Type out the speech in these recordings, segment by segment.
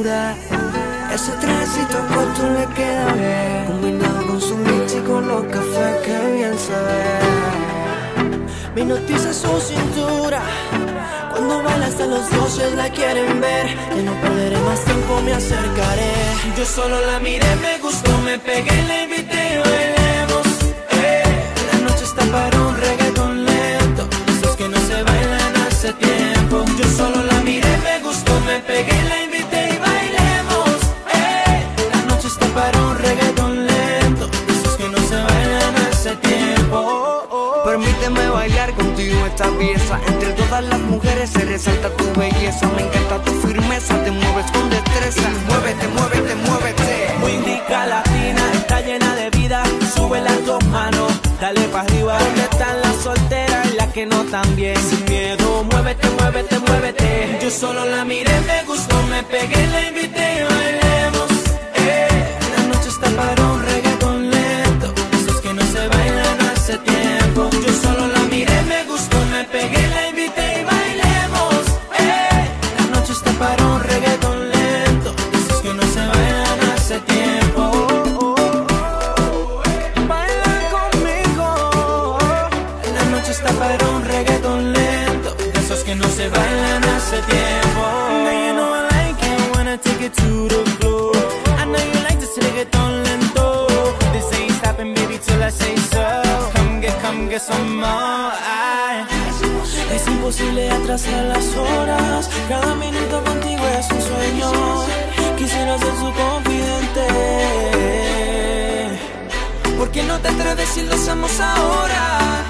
Ese trajecito corto le queda bien, combinado con su mix y con los cafés que bien se ve. Mi noticia su cintura. Cuando baila hasta los dioses la quieren ver. Que no perderé más tiempo, me acercaré. Yo solo la miré, me gustó, me pegué, la invité bailemos. Eh. La noche está para un reggaeton lento. Esos que no se bailan hace tiempo. Yo solo la miré, me gustó, me pegué, la invité Entre todas las mujeres se resalta tu belleza. Me encanta tu firmeza, te mueves con destreza. Muévete, muévete, muévete. Muy rica latina, está llena de vida. Sube las dos manos, dale para arriba. ¿Dónde están las solteras y las que no bien? Sin miedo, muévete, muévete, muévete. Yo solo la miré, me gustó, me pegué, la invité las horas Cada minuto contigo es un sueño Quisiera ser su confidente ¿Por qué no te atreves si lo hacemos ahora?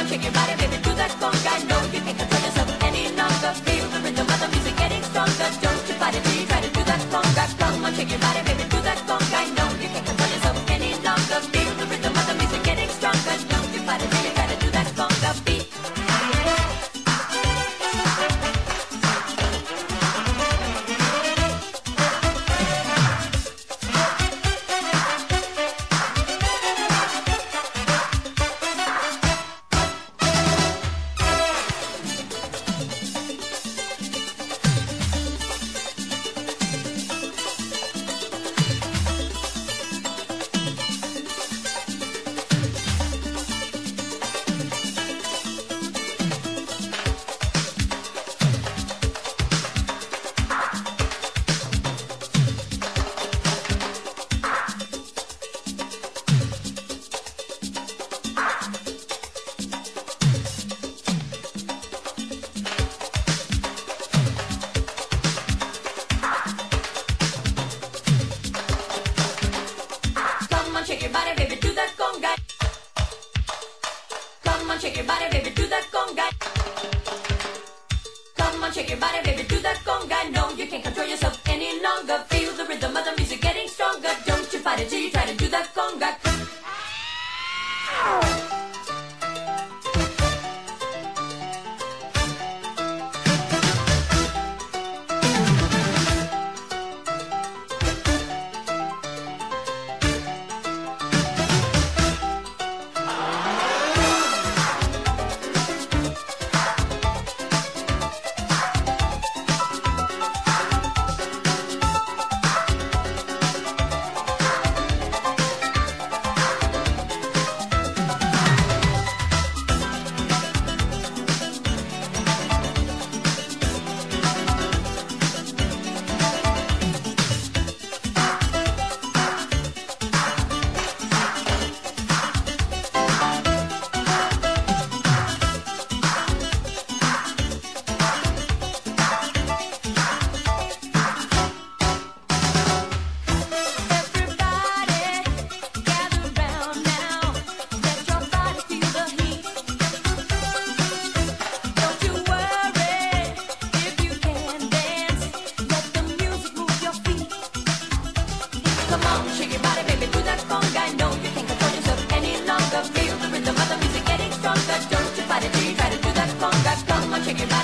on, shake your body, baby, do that. I know you can't control yourself any longer. Feel the rhythm of the music getting stronger. Don't you fight it, try to do that. Come on, shake your body, baby.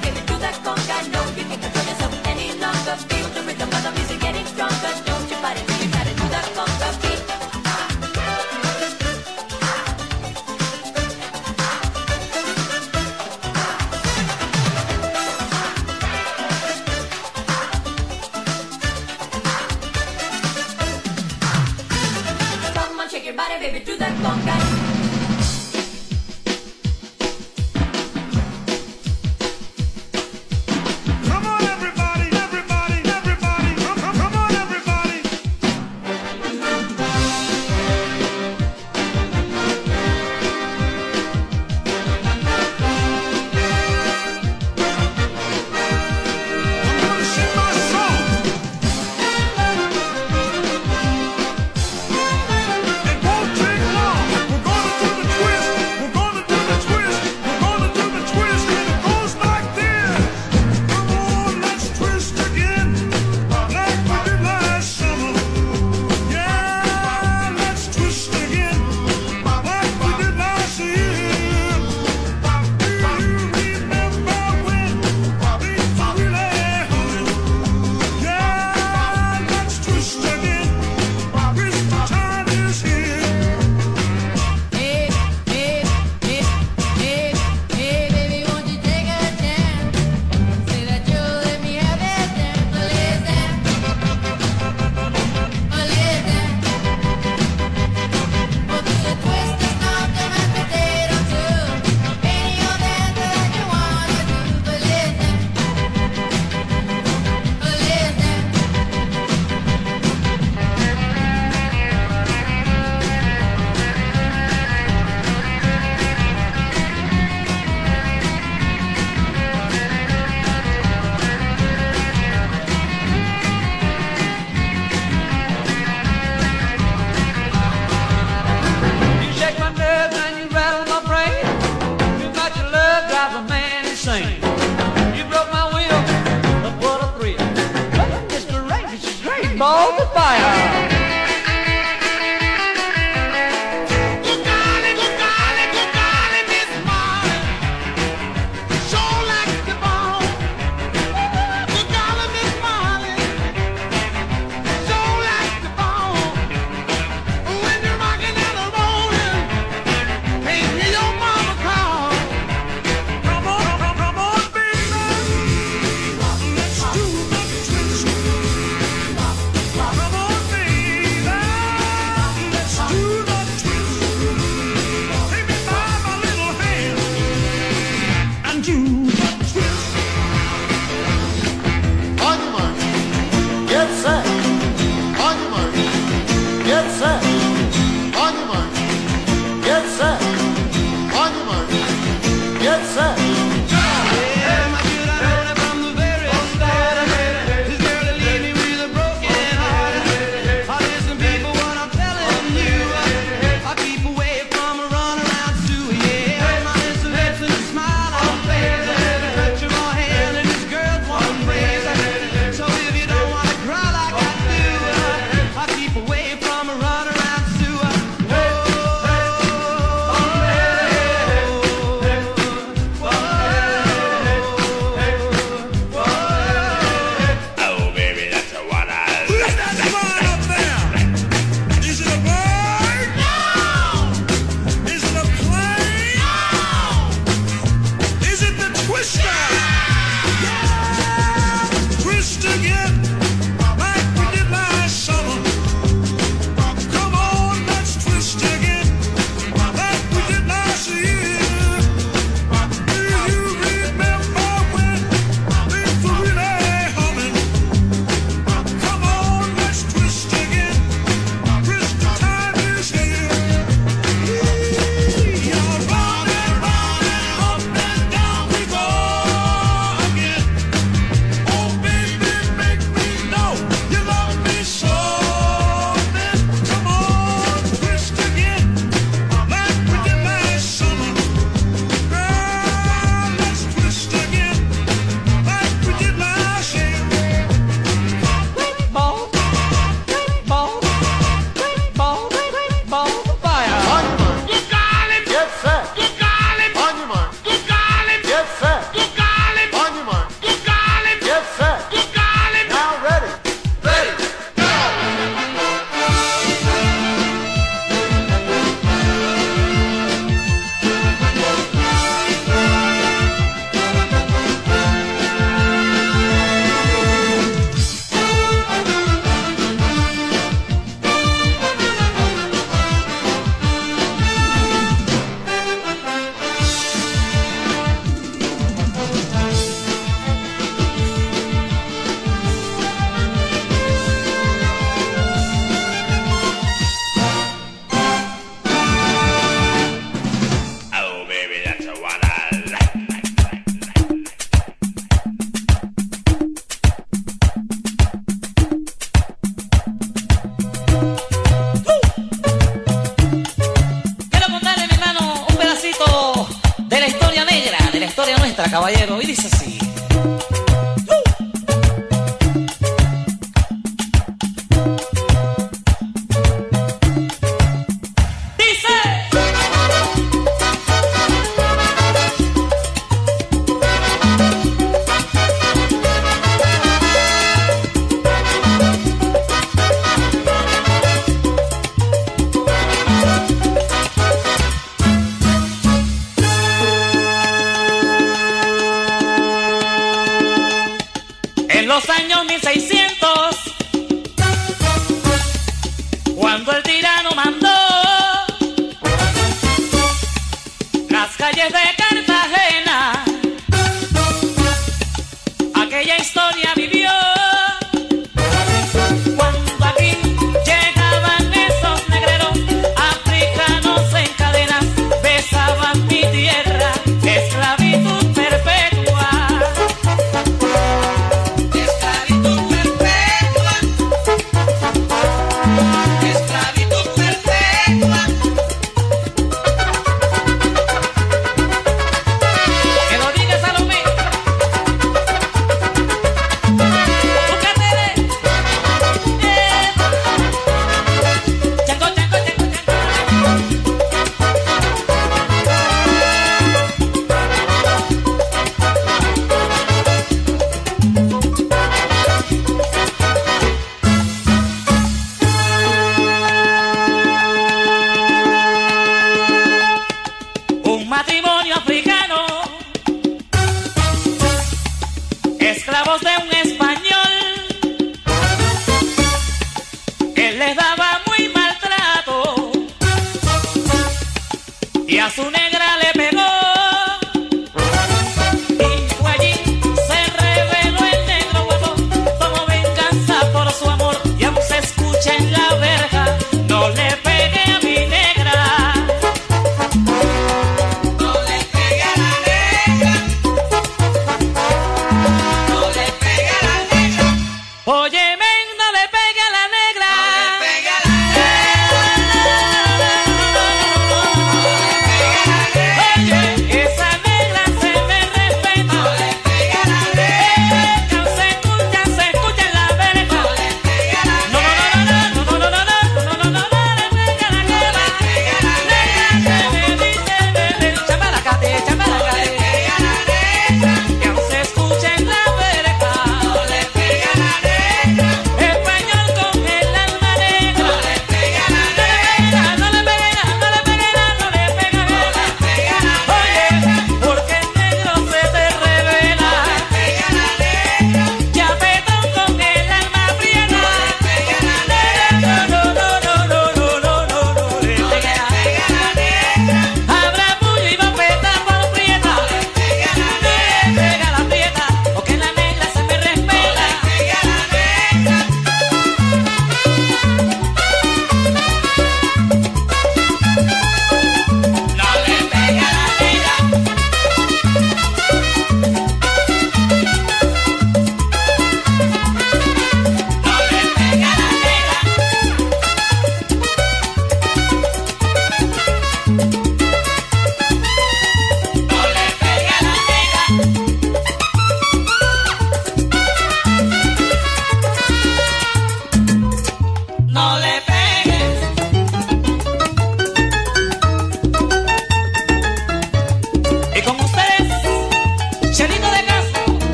que te con.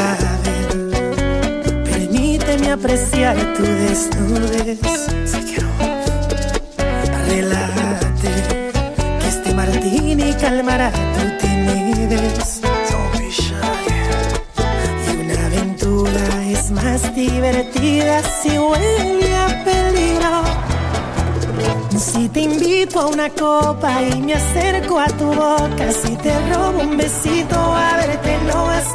A ver, a ver, permíteme apreciar tu desnudez. Si quiero, que este martini calmará tu timidez. Y una aventura es más divertida si huele a peligro. Si te invito a una copa y me acerco a tu boca, si te robo un besito, a verte no vas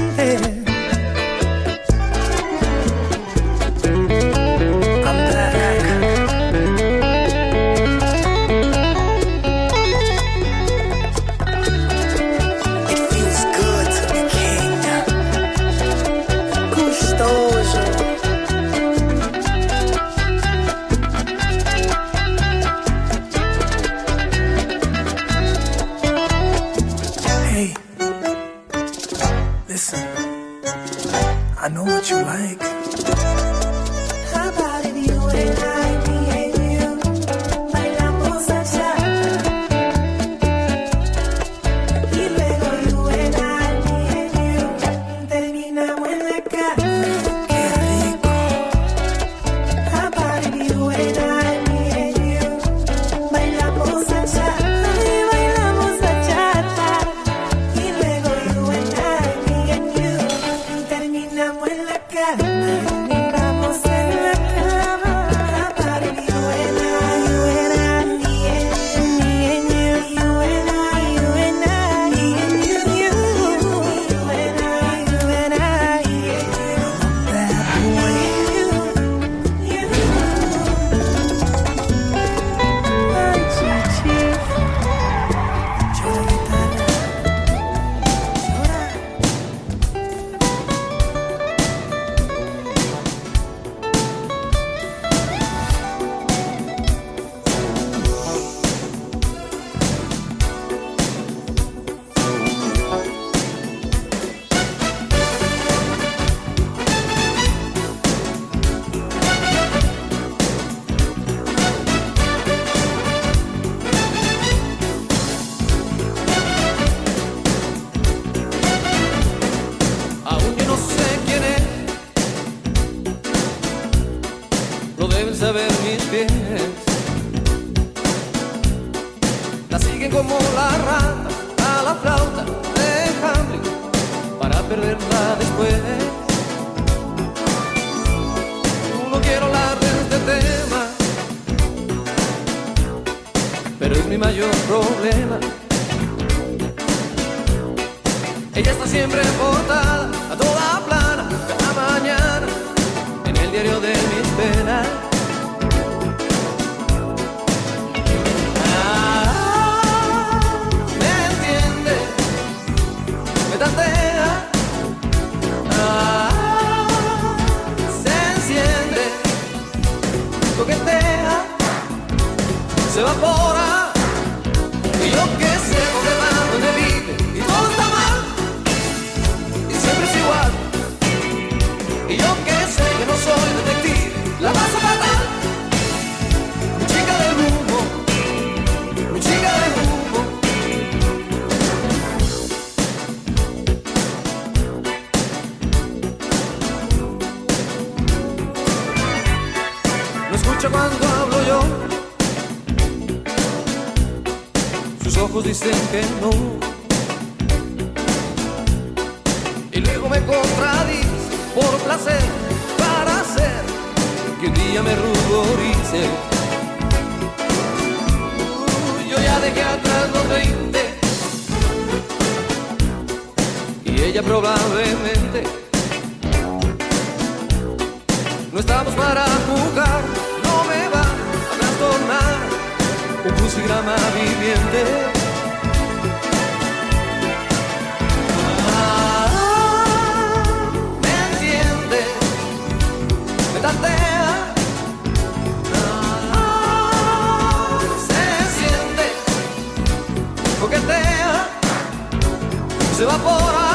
se evapora